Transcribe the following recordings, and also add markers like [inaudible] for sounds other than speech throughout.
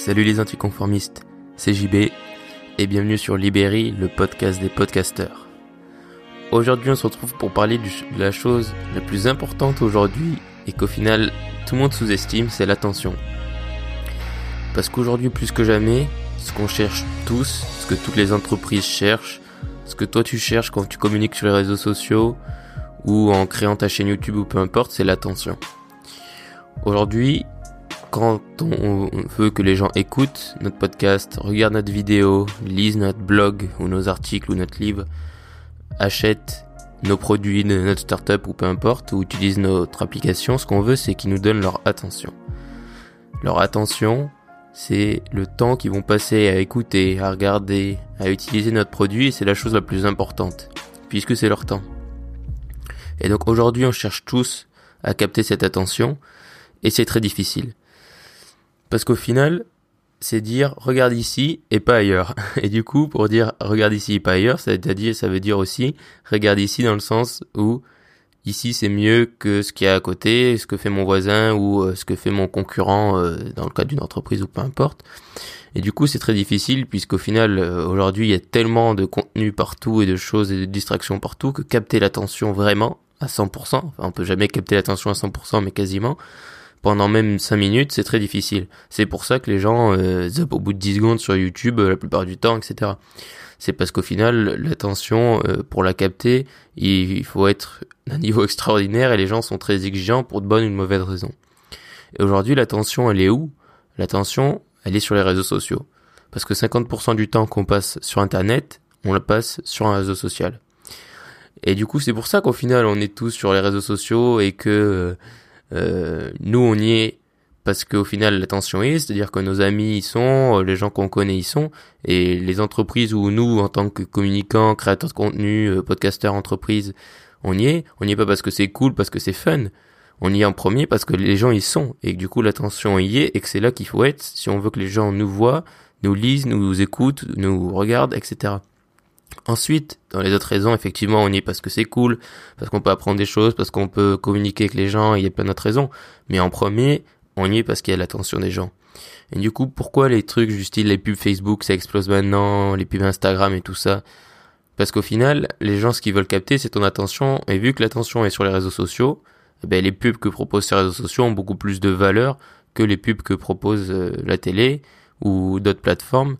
Salut les anticonformistes, c'est JB et bienvenue sur Libéry, le podcast des podcasteurs. Aujourd'hui on se retrouve pour parler de la chose la plus importante aujourd'hui et qu'au final tout le monde sous-estime, c'est l'attention. Parce qu'aujourd'hui plus que jamais, ce qu'on cherche tous, ce que toutes les entreprises cherchent, ce que toi tu cherches quand tu communiques sur les réseaux sociaux ou en créant ta chaîne YouTube ou peu importe, c'est l'attention. Aujourd'hui, quand on veut que les gens écoutent notre podcast, regardent notre vidéo, lisent notre blog ou nos articles ou notre livre, achètent nos produits de notre startup ou peu importe, ou utilisent notre application, ce qu'on veut c'est qu'ils nous donnent leur attention. Leur attention, c'est le temps qu'ils vont passer à écouter, à regarder, à utiliser notre produit et c'est la chose la plus importante, puisque c'est leur temps. Et donc aujourd'hui on cherche tous à capter cette attention et c'est très difficile. Parce qu'au final, c'est dire regarde ici et pas ailleurs. [laughs] Et du coup, pour dire regarde ici et pas ailleurs, ça veut dire, ça veut dire aussi regarde ici dans le sens où ici c'est mieux que ce qu'il y a à côté, ce que fait mon voisin ou euh, ce que fait mon concurrent euh, dans le cadre d'une entreprise ou peu importe. Et du coup, c'est très difficile puisqu'au final, euh, aujourd'hui, il y a tellement de contenu partout et de choses et de distractions partout que capter l'attention vraiment à 100%, enfin, on peut jamais capter l'attention à 100%, mais quasiment, pendant même 5 minutes, c'est très difficile. C'est pour ça que les gens euh, au bout de 10 secondes sur YouTube euh, la plupart du temps, etc. C'est parce qu'au final, l'attention, euh, pour la capter, il, faut être d'un niveau [laughs] extraordinaire et les gens sont très exigeants pour de bonnes ou de mauvaises raisons. Et aujourd'hui, l'attention, elle est où? L'attention, elle est sur les réseaux sociaux. Parce que 50% du temps qu'on passe sur Internet, on la passe sur un réseau social. Et du coup, c'est pour ça qu'au final, on est tous sur les réseaux sociaux et que euh, nous, on y est parce qu'au final, l'attention est, c'est-à-dire que nos amis y sont, euh, les gens qu'on connaît y sont, et les entreprises où nous, en tant que communicants, créateurs de contenu, euh, podcasteurs, entreprises, on y est. On y est pas parce que c'est cool, parce que c'est fun. On y est en premier parce que les gens y sont, et que du coup, l'attention y est, et que c'est là qu'il faut être si on veut que les gens nous voient, nous lisent, nous écoutent, nous regardent, etc. Ensuite, dans les autres raisons, effectivement, on y est parce que c'est cool, parce qu'on peut apprendre des choses, parce qu'on peut communiquer avec les gens, il y a plein d'autres raisons. Mais en premier, on y est parce qu'il y a l'attention des gens. Et du coup, pourquoi les trucs juste les pubs Facebook, ça explose maintenant, les pubs Instagram et tout ça? Parce qu'au final, les gens, ce qu'ils veulent capter, c'est ton attention. Et vu que l'attention est sur les réseaux sociaux, eh ben, les pubs que proposent ces réseaux sociaux ont beaucoup plus de valeur que les pubs que propose euh, la télé ou d'autres plateformes.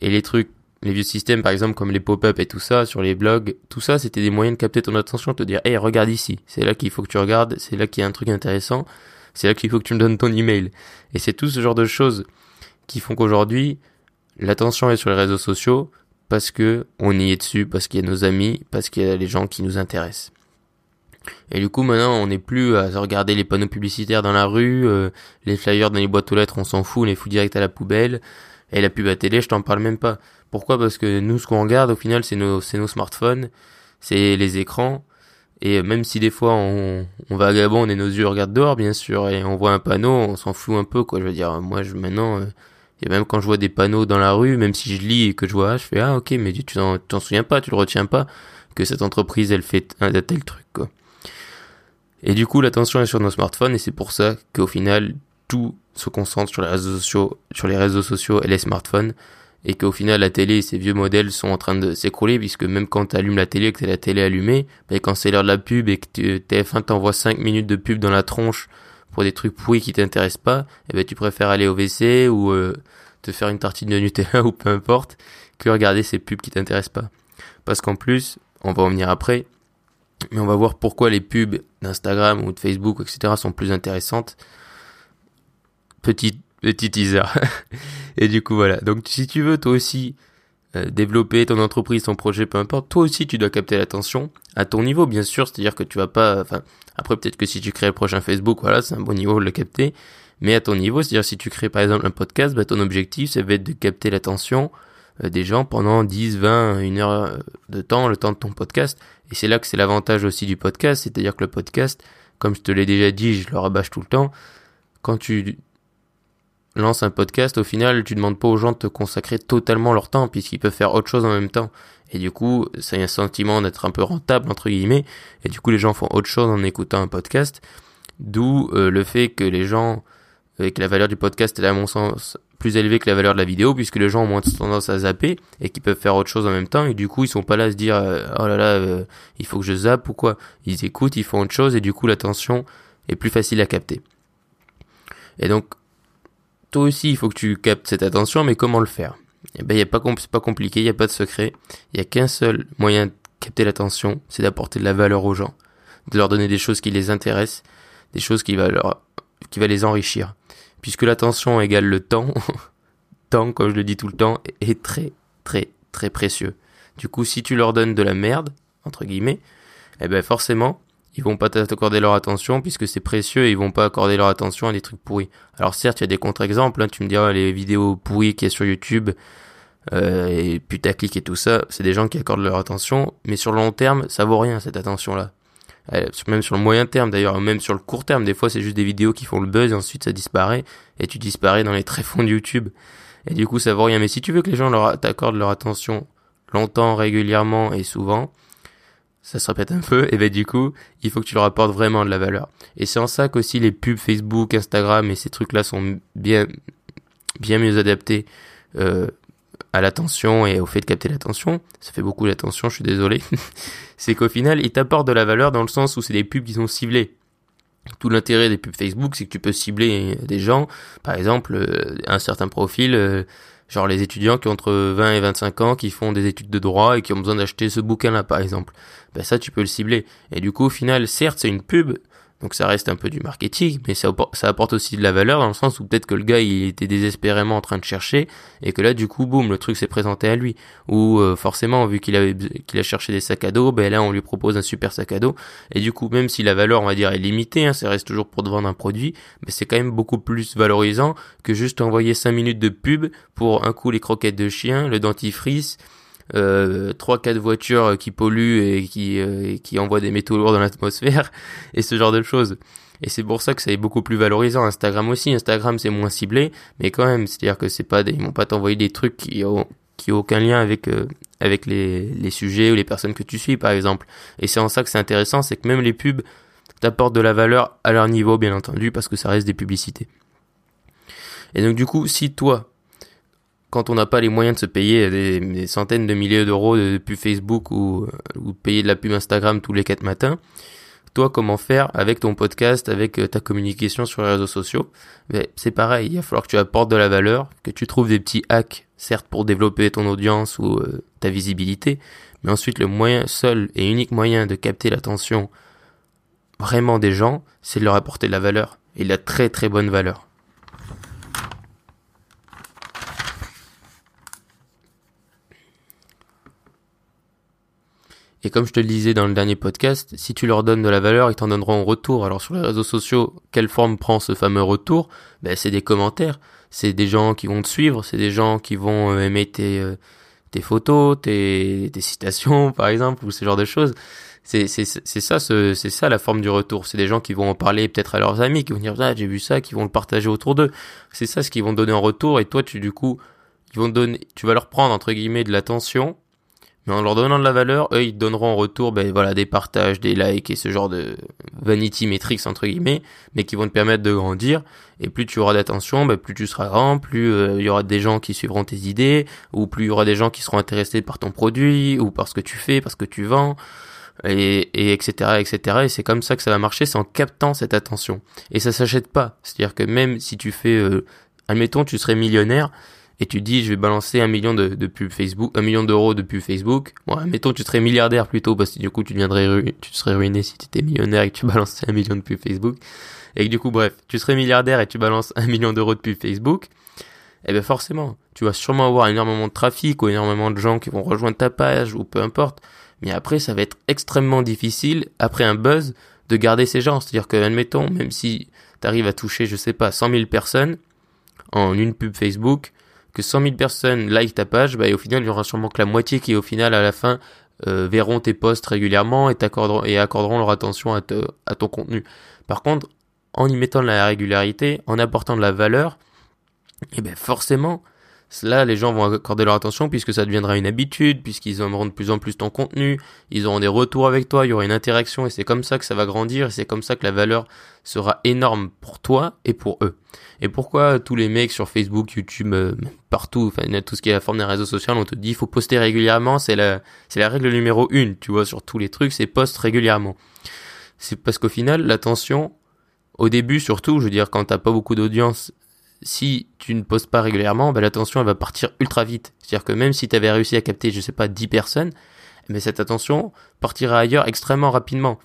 Et les trucs les vieux systèmes, par exemple, comme les pop-up et tout ça, sur les blogs, tout ça, c'était des moyens de capter ton attention, de te dire, hey, regarde ici, c'est là qu'il faut que tu regardes, c'est là qu'il y a un truc intéressant, c'est là qu'il faut que tu me donnes ton email. Et c'est tout ce genre de choses qui font qu'aujourd'hui, l'attention est sur les réseaux sociaux parce que on y est dessus, parce qu'il y a nos amis, parce qu'il y a les gens qui nous intéressent. Et du coup, maintenant, on n'est plus à regarder les panneaux publicitaires dans la rue, euh, les flyers dans les boîtes aux lettres, on s'en fout, on les fout direct à la poubelle. Et la pub à télé, je t'en parle même pas. Pourquoi? Parce que nous, ce qu'on regarde, au final, c'est nos, c'est nos smartphones, c'est les écrans. Et même si des fois on, on vagabonde et nos yeux regardent dehors, bien sûr, et on voit un panneau, on s'en fout un peu, quoi. Je veux dire, moi, je, maintenant, euh, et même quand je vois des panneaux dans la rue, même si je lis et que je vois, je fais ah ok, mais tu t'en, t'en souviens pas, tu le retiens pas que cette entreprise elle fait un tel truc. Et du coup, l'attention est sur nos smartphones et c'est pour ça qu'au final, tout se concentre sur les réseaux sociaux, sur les réseaux sociaux et les smartphones, et qu'au final la télé et ces vieux modèles sont en train de s'écrouler, puisque même quand tu allumes la télé et que t'as la télé allumée, ben quand c'est l'heure de la pub et que TF1 t'envoie 5 minutes de pub dans la tronche pour des trucs pourris qui t'intéressent pas, et eh ben tu préfères aller au WC ou euh, te faire une tartine de Nutella [laughs] ou peu importe, que regarder ces pubs qui t'intéressent pas. Parce qu'en plus, on va en venir après, mais on va voir pourquoi les pubs d'Instagram ou de Facebook, etc. sont plus intéressantes petit petit teaser. [laughs] et du coup voilà. Donc si tu veux toi aussi euh, développer ton entreprise, ton projet, peu importe, toi aussi tu dois capter l'attention à ton niveau bien sûr, c'est-à-dire que tu vas pas enfin après peut-être que si tu crées le prochain Facebook, voilà, c'est un bon niveau de le capter, mais à ton niveau, c'est-à-dire si tu crées par exemple un podcast, bah, ton objectif ça va être de capter l'attention euh, des gens pendant 10, 20, une heure euh, de temps, le temps de ton podcast. Et c'est là que c'est l'avantage aussi du podcast, c'est-à-dire que le podcast, comme je te l'ai déjà dit, je le rabâche tout le temps, quand tu lance un podcast, au final, tu demandes pas aux gens de te consacrer totalement leur temps, puisqu'ils peuvent faire autre chose en même temps. Et du coup, c'est un sentiment d'être un peu rentable, entre guillemets, et du coup, les gens font autre chose en écoutant un podcast, d'où euh, le fait que les gens, et que la valeur du podcast est à mon sens plus élevé que la valeur de la vidéo puisque les gens ont moins tendance à zapper et qui peuvent faire autre chose en même temps et du coup ils sont pas là à se dire euh, oh là là euh, il faut que je zappe ou quoi ils écoutent ils font autre chose et du coup l'attention est plus facile à capter. Et donc toi aussi il faut que tu captes cette attention mais comment le faire? Eh ben a pas c'est pas compliqué il y a pas de secret. Il y a qu'un seul moyen de capter l'attention c'est d'apporter de la valeur aux gens. De leur donner des choses qui les intéressent des choses qui va leur qui va les enrichir. Puisque l'attention égale le temps, [laughs] temps, comme je le dis tout le temps, est très, très, très précieux. Du coup, si tu leur donnes de la merde, entre guillemets, eh ben forcément, ils vont pas t'accorder leur attention puisque c'est précieux et ils vont pas accorder leur attention à des trucs pourris. Alors certes, il y a des contre-exemples, hein, tu me diras les vidéos pourries qu'il y a sur YouTube euh, et putaclic et tout ça, c'est des gens qui accordent leur attention, mais sur le long terme, ça vaut rien cette attention-là. Euh, même sur le moyen terme d'ailleurs, même sur le court terme, des fois c'est juste des vidéos qui font le buzz et ensuite ça disparaît et tu disparais dans les [laughs] tréfonds de YouTube. Et du coup ça vaut rien. Mais si tu veux que les gens leur t'accordent leur attention longtemps, régulièrement et souvent, ça se répète un peu, et ben du coup, il faut que tu leur apportes vraiment de la valeur. Et c'est en ça qu'aussi les pubs Facebook, Instagram et ces trucs-là sont bien bien mieux adaptés euh, à l'attention et au fait de capter l'attention. Ça fait beaucoup d'attention, je suis désolé. [laughs] c'est qu'au final, ils t'apportent de la valeur dans le sens où c'est des pubs qui sont ciblées. Tout l'intérêt des pubs Facebook, c'est que tu peux cibler des gens, par exemple, euh, un certain profil, euh, genre les étudiants qui ont entre 20 et 25 ans, qui font des études de droit et qui ont besoin d'acheter ce bouquin-là, par exemple. Ben ça, tu peux le cibler. Et du coup, au final, certes, c'est une pub, donc ça reste un peu du marketing, mais ça, apporte aussi de la valeur dans le sens où peut-être que le gars il était désespérément en train de chercher et que là du coup boum le truc s'est présenté à lui. Ou euh, forcément vu qu'il qu'il a cherché des sacs à dos, ben là on lui propose un super sac à dos et du coup même si la valeur on va dire est limitée, hein, ça reste toujours pour te vendre un produit, mais c'est quand même beaucoup plus valorisant que juste envoyer 5 minutes de pub pour un coup les croquettes de chien, le dentifrice trois quatre voitures qui polluent et qui euh, qui envoient des métaux lourds dans l'atmosphère [laughs] et ce genre de choses. Et c'est pour ça que ça est beaucoup plus valorisant. Instagram aussi, Instagram c'est moins ciblé, mais quand même, c'est-à-dire que c'est pas des, ils vont pas t'envoyer des trucs qui ont qui ont aucun lien avec euh, avec les les sujets ou les personnes que tu suis par exemple. Et c'est en ça que c'est intéressant, c'est que même les pubs t'apportent de la valeur à leur niveau bien entendu parce que ça reste des publicités. Et donc du coup, si toi quand on n'a pas les moyens de se payer des, centaines de milliers d'euros de pub Facebook ou, euh, ou payer de la pub Instagram tous les quatre matins, toi comment faire avec ton podcast, avec euh, ta communication sur les réseaux sociaux? Ben, C'est pareil, il va falloir que tu apportes de la valeur, que tu trouves des petits hacks, certes pour développer ton audience ou euh, ta visibilité, mais ensuite le moyen, seul et unique moyen de capter l'attention vraiment des gens, c'est de leur apporter de la valeur, et de la très très bonne valeur. Et comme je te le disais dans le dernier podcast, si tu leur donnes de la valeur, ils t'en donneront en retour. Alors sur les réseaux sociaux, quelle forme prend ce fameux retour? Ben, C'est des commentaires, c'est des gens qui vont te suivre, c'est des gens qui vont euh, aimer tes, euh, tes photos, tes, tes citations [laughs] par exemple, ou ce genre de choses. C'est ça, c'est ça la forme du retour. C'est des gens qui vont en parler peut-être à leurs amis, qui vont dire ah j'ai vu ça, qui vont le partager autour d'eux. C'est ça ce qu'ils vont donner en retour. Et toi, tu du coup, ils vont donner, tu vas leur prendre entre guillemets de l'attention mais en leur donnant de la valeur, eux, ils te donneront en retour, ben voilà, des partages, des likes et ce genre de vanity metrics entre guillemets, mais qui vont te permettre de grandir. Et plus tu auras d'attention, ben plus tu seras grand, plus euh, il y aura des gens qui suivront tes idées, ou plus il y aura des gens qui seront intéressés par ton produit, ou par ce que tu fais, parce que tu vends, et, et etc. etc. Et c'est comme ça que ça va marcher, c'est en captant cette attention. Et ça s'achète pas. C'est-à-dire que même si tu fais, euh, admettons, tu serais millionnaire, et tu dis je vais balancer un million de, de Facebook, un million d'euros de pubs Facebook. Bon, mettons tu serais milliardaire plutôt parce que du coup tu deviendrais tu serais ruiné si tu étais millionnaire et que tu [laughs] balançais un million de pubs Facebook. Et que du coup bref, tu serais milliardaire et tu balances un million d'euros de pubs Facebook. Eh bien forcément, tu vas sûrement avoir énormément de trafic ou énormément de gens qui vont rejoindre ta page ou peu importe. Mais après, ça va être extrêmement difficile, après un buzz, de garder ces gens. C'est-à-dire que, admettons, même si tu arrives à toucher, je sais pas, 100 000 personnes en une pub Facebook, que 100 000 personnes like ta page, bah, et au final, il y aura sûrement que la moitié qui, au final, à la fin, euh, verront tes posts régulièrement et, accorderont leur attention à, te, à ton contenu. Par contre, en y mettant de la régularité, en apportant de la valeur, et eh ben forcément, Là, les gens vont accorder leur attention puisque ça deviendra une habitude, puisqu'ils aimeront de plus en plus ton contenu, ils auront des retours avec toi, il y aura une interaction et c'est comme ça que ça va grandir et c'est comme ça que la valeur sera énorme pour toi et pour eux. Et pourquoi tous les mecs sur Facebook, YouTube, euh, partout, enfin tout ce qui est la forme des réseaux sociaux, on te dit il faut poster régulièrement, c'est la c'est la règle numéro une, tu vois, sur tous les trucs, c'est poste régulièrement. C'est parce qu'au final, l'attention, au début surtout, je veux dire quand t'as pas beaucoup d'audience si tu ne postes pas régulièrement, ben, l'attention elle va partir ultra vite. C'est-à-dire que même si tu avais réussi à capter, je sais pas, 10 personnes, mais cette attention partira ailleurs extrêmement rapidement.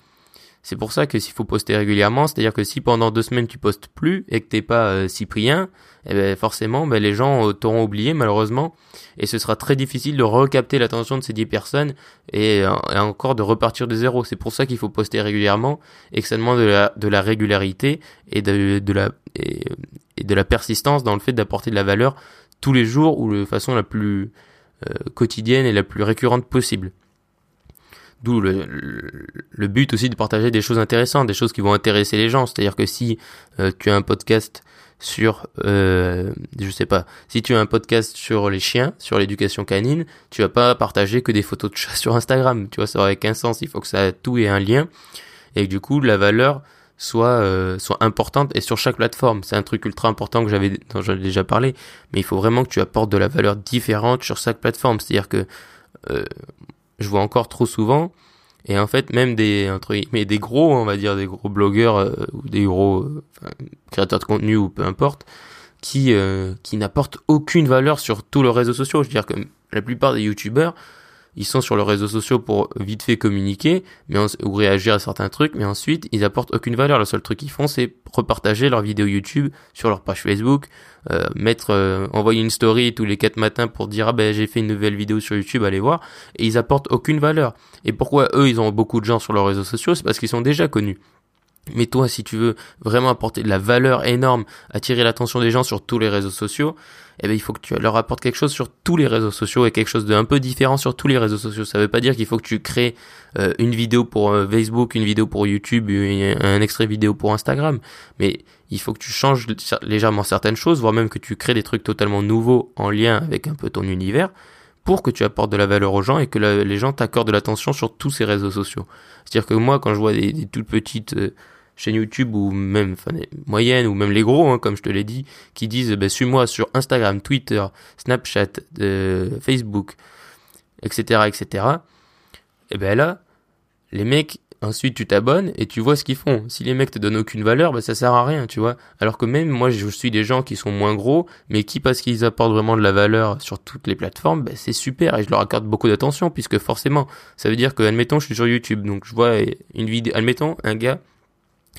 C'est pour ça que s'il faut poster régulièrement, c'est-à-dire que si pendant deux semaines tu postes plus et que t'es pas euh, Cyprien, eh ben forcément ben les gens euh, t'auront oublié malheureusement et ce sera très difficile de recapter l'attention de ces dix personnes et, euh, encore de repartir de zéro. C'est pour ça qu'il faut poster régulièrement et que ça demande de la, régularité et de, la et, et, de la persistance dans le fait d'apporter de la valeur tous les jours ou de façon la plus quotidienne et la plus récurrente possible. D'où le, le, but aussi de partager des choses intéressantes, des choses qui vont intéresser les gens. C'est-à-dire que si euh, tu as un podcast sur, euh, je sais pas, si tu as un podcast sur les chiens, sur l'éducation canine, tu vas pas partager que des photos de chats [laughs] sur Instagram. Tu vois, ça aurait qu'un sens. Il faut que ça tout ait un lien et que du coup la valeur soit euh, soit importante et sur chaque plateforme. C'est un truc ultra important que j'avais dont j'avais déjà parlé, mais il faut vraiment que tu apportes de la valeur différente sur chaque plateforme. C'est-à-dire que euh, je vois encore trop souvent. Et en fait, même des entre mais des gros, on va dire des gros blogueurs euh, ou des gros euh, créateurs de contenu ou peu importe, qui euh, qui n'apportent aucune valeur sur tous leurs réseaux sociaux. Je veux dire que la plupart des youtubeurs, ils sont sur leurs réseaux sociaux pour vite fait communiquer, ou réagir à certains trucs, mais ensuite ils apportent aucune valeur. Le seul truc qu'ils font, c'est repartager leurs vidéos YouTube sur leur page Facebook, euh, mettre, euh, envoyer une story tous les quatre matins pour dire ah ben j'ai fait une nouvelle vidéo sur YouTube, allez voir, et ils apportent aucune valeur. Et pourquoi eux ils ont beaucoup de gens sur leurs réseaux sociaux, c'est parce qu'ils sont déjà connus. Mais toi, si tu veux vraiment apporter de la valeur énorme, attirer l'attention des gens sur tous les réseaux sociaux, eh ben, il faut que tu leur apportes quelque chose sur tous les réseaux sociaux et quelque chose d'un peu différent sur tous les réseaux sociaux. Ça veut pas dire qu'il faut que tu crées euh, une vidéo pour euh, Facebook, une vidéo pour YouTube, un extrait vidéo pour Instagram. Mais il faut que tu changes légèrement certaines choses, voire même que tu crées des trucs totalement nouveaux en lien avec un peu ton univers pour que tu apportes de la valeur aux gens et que les gens t'accordent de l'attention sur tous ces réseaux sociaux. C'est-à-dire que moi, quand je vois des, des toutes petites euh, chaîne YouTube ou même enfin, moyennes ou même les gros, hein, comme je te l'ai dit, qui disent bah, suis-moi sur Instagram, Twitter, Snapchat, euh, Facebook, etc., etc. Et ben là, les mecs, ensuite tu t'abonnes et tu vois ce qu'ils font. Si les mecs te donnent aucune valeur, ben ça sert à rien, tu vois. Alors que même moi, je suis des gens qui sont moins gros, mais qui parce qu'ils apportent vraiment de la valeur sur toutes les plateformes, ben c'est super et je leur accorde beaucoup d'attention puisque forcément, ça veut dire que admettons je suis sur YouTube, donc je vois une vidéo, admettons un gars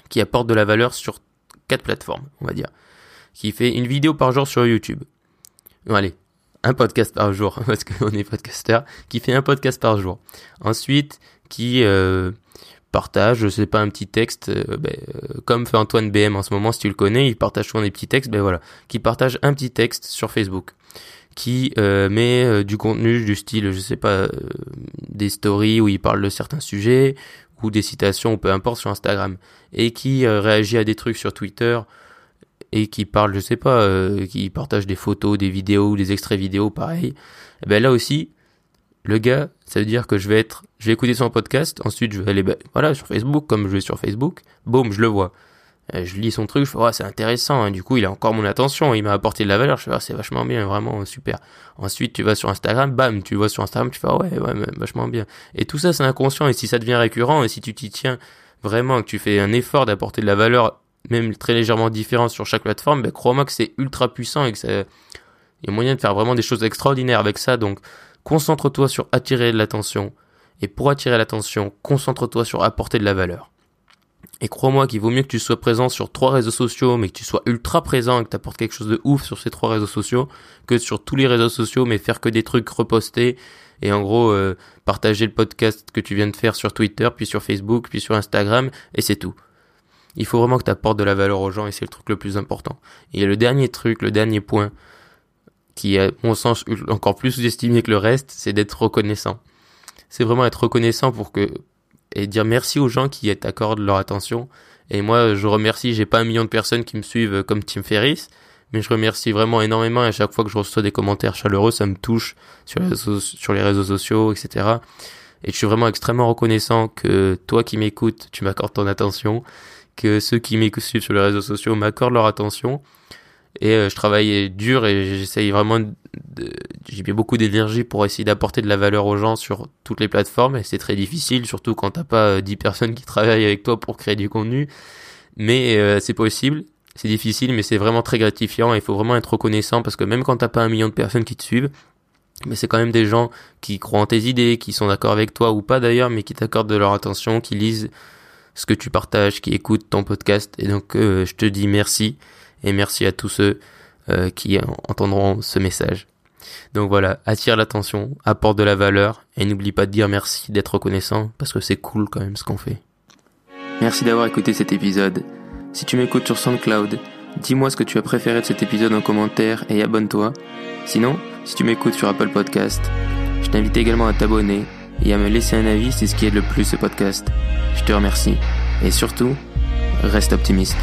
qui apporte de la valeur sur quatre plateformes, on va dire, qui fait une vidéo par jour sur YouTube. Allez, un podcast par jour, [laughs] parce qu'on est podcasteur, qui fait un podcast par jour. Ensuite, qui euh, partage, je sais pas, un petit texte, euh, ben, euh, comme fait Antoine BM en ce moment, si tu le connais, il partage souvent des petits textes, ben voilà, qui partage un petit texte sur Facebook, qui met du contenu du style, je sais pas, des stories où il parle de certains sujets, ou des citations ou peu importe sur Instagram et qui euh, réagit à des trucs sur Twitter et qui parle, je sais pas, euh, qui partage des photos, des vidéos ou des extraits vidéo, pareil. Et eh ben là aussi, le gars, ça veut dire que je vais être, je vais écouter son podcast, ensuite je vais aller, ben, voilà, sur Facebook, comme je vais sur Facebook, boum, je le vois. Euh, je lis son truc, je fais, oh, c'est intéressant, hein. du coup, il a encore mon attention, il m'a apporté de la valeur, je fais, oh, c'est vachement bien, vraiment super. Ensuite, tu vas sur Instagram, bam, tu vois sur Instagram, tu fais, oh, ouais, ouais, vachement bien. Et tout ça, c'est inconscient, et si ça devient récurrent, et si tu t'y tiens vraiment, que tu fais un effort d'apporter de la valeur, même très légèrement différente sur chaque plateforme, ben, crois-moi que c'est ultra puissant et que ça, il y a moyen de faire vraiment des choses extraordinaires avec ça, donc, concentre-toi sur attirer de l'attention, et pour attirer l'attention, concentre-toi sur apporter de la valeur. Et crois-moi qu'il vaut mieux que tu sois présent sur trois réseaux sociaux, mais que tu sois ultra présent et que tu apportes quelque chose de ouf sur ces trois réseaux sociaux, que sur tous les réseaux sociaux, mais faire que des trucs repostés et en gros euh, partager le podcast que tu viens de faire sur Twitter, puis sur Facebook, puis sur Instagram, et c'est tout. Il faut vraiment que tu apportes de la valeur aux gens et c'est le truc le plus important. Et le dernier truc, le dernier point, qui est à mon sens encore plus sous-estimé que le reste, c'est d'être reconnaissant. C'est vraiment être reconnaissant pour que et dire merci aux gens qui t'accordent leur attention. Et moi, je remercie, j'ai pas un million de personnes qui me suivent comme Tim Ferriss, mais je remercie vraiment énormément à chaque fois que je reçois des commentaires chaleureux, ça me touche sur les sur les réseaux sociaux, etc. Et je suis vraiment extrêmement reconnaissant que toi qui m'écoutes, tu m'accordes ton attention, que ceux qui m'écoutent sur les réseaux sociaux m'accordent leur attention. Et euh, je travaille dur et j'essaye vraiment j'ai mis beaucoup d'énergie pour essayer d'apporter de la valeur aux gens sur toutes les plateformes et c'est très difficile, surtout quand t'as pas 10 euh, personnes qui travaillent avec toi pour créer du contenu. Mais euh, c'est possible, c'est difficile, mais c'est vraiment très gratifiant et il faut vraiment être reconnaissant parce que même quand t'as pas un million de personnes qui te suivent, mais c'est quand même des gens qui croient en tes idées, qui sont d'accord avec toi ou pas d'ailleurs, mais qui t'accordent de leur attention, qui lisent ce que tu partages, qui écoutent ton podcast. Et donc je te dis merci et merci à tous ceux euh, qui entendront ce message. Donc voilà, attire l'attention, apporte de la valeur et n'oublie pas de dire merci, d'être reconnaissant parce que c'est cool quand même ce qu'on fait. Merci d'avoir écouté cet épisode. Si tu m'écoutes sur SoundCloud, dis-moi ce que tu as préféré de cet épisode en commentaire et abonne-toi. Sinon, si tu m'écoutes sur Apple Podcast, je t'invite également à t'abonner et à me laisser un avis, c'est ce qui aide le plus ce podcast. Je te remercie. Et surtout, reste optimiste.